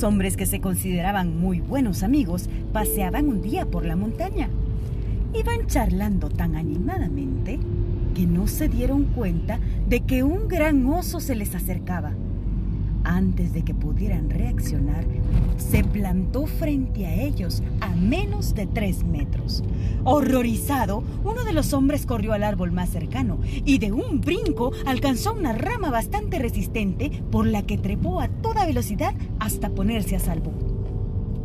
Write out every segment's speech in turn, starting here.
Hombres que se consideraban muy buenos amigos paseaban un día por la montaña. Iban charlando tan animadamente que no se dieron cuenta de que un gran oso se les acercaba. Antes de que pudieran reaccionar, se plantó frente a ellos a menos de tres metros. Horrorizado, uno de los hombres corrió al árbol más cercano y de un brinco alcanzó una rama bastante resistente por la que trepó a toda velocidad hasta ponerse a salvo.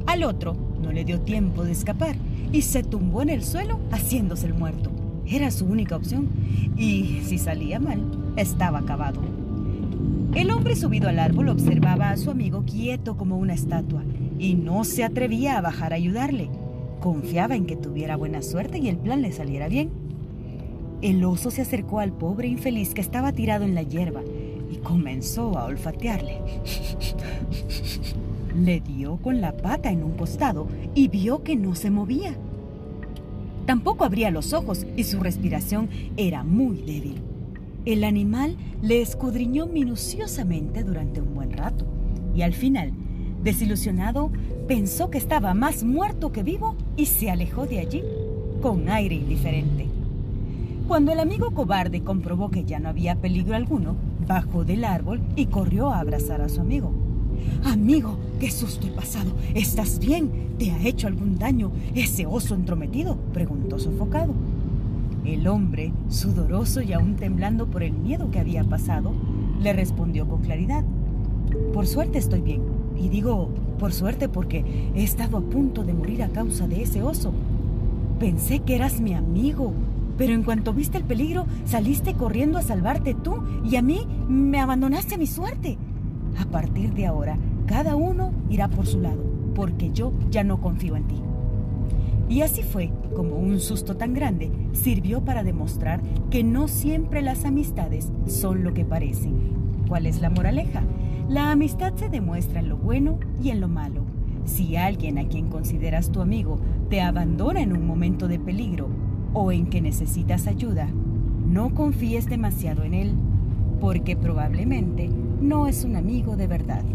Al otro no le dio tiempo de escapar y se tumbó en el suelo haciéndose el muerto. Era su única opción y si salía mal, estaba acabado. El hombre subido al árbol observaba a su amigo quieto como una estatua y no se atrevía a bajar a ayudarle. Confiaba en que tuviera buena suerte y el plan le saliera bien. El oso se acercó al pobre infeliz que estaba tirado en la hierba y comenzó a olfatearle. Le dio con la pata en un costado y vio que no se movía. Tampoco abría los ojos y su respiración era muy débil. El animal le escudriñó minuciosamente durante un buen rato y al final, desilusionado, pensó que estaba más muerto que vivo y se alejó de allí con aire indiferente. Cuando el amigo cobarde comprobó que ya no había peligro alguno, bajó del árbol y corrió a abrazar a su amigo. Amigo, qué susto he pasado. ¿Estás bien? ¿Te ha hecho algún daño ese oso entrometido? preguntó sofocado. El hombre, sudoroso y aún temblando por el miedo que había pasado, le respondió con claridad. Por suerte estoy bien. Y digo, por suerte porque he estado a punto de morir a causa de ese oso. Pensé que eras mi amigo, pero en cuanto viste el peligro, saliste corriendo a salvarte tú y a mí me abandonaste a mi suerte. A partir de ahora, cada uno irá por su lado, porque yo ya no confío en ti. Y así fue como un susto tan grande sirvió para demostrar que no siempre las amistades son lo que parecen. ¿Cuál es la moraleja? La amistad se demuestra en lo bueno y en lo malo. Si alguien a quien consideras tu amigo te abandona en un momento de peligro o en que necesitas ayuda, no confíes demasiado en él, porque probablemente no es un amigo de verdad.